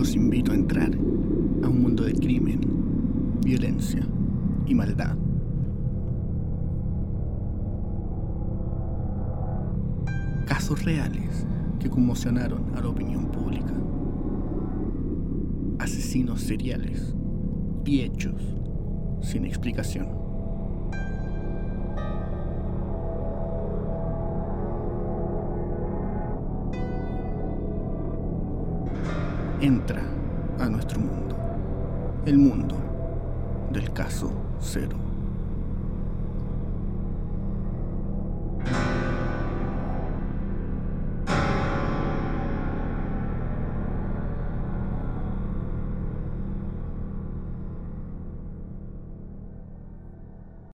los invito a entrar a un mundo de crimen, violencia y maldad. Casos reales que conmocionaron a la opinión pública. Asesinos seriales y hechos sin explicación. Entra a nuestro mundo, el mundo del caso cero.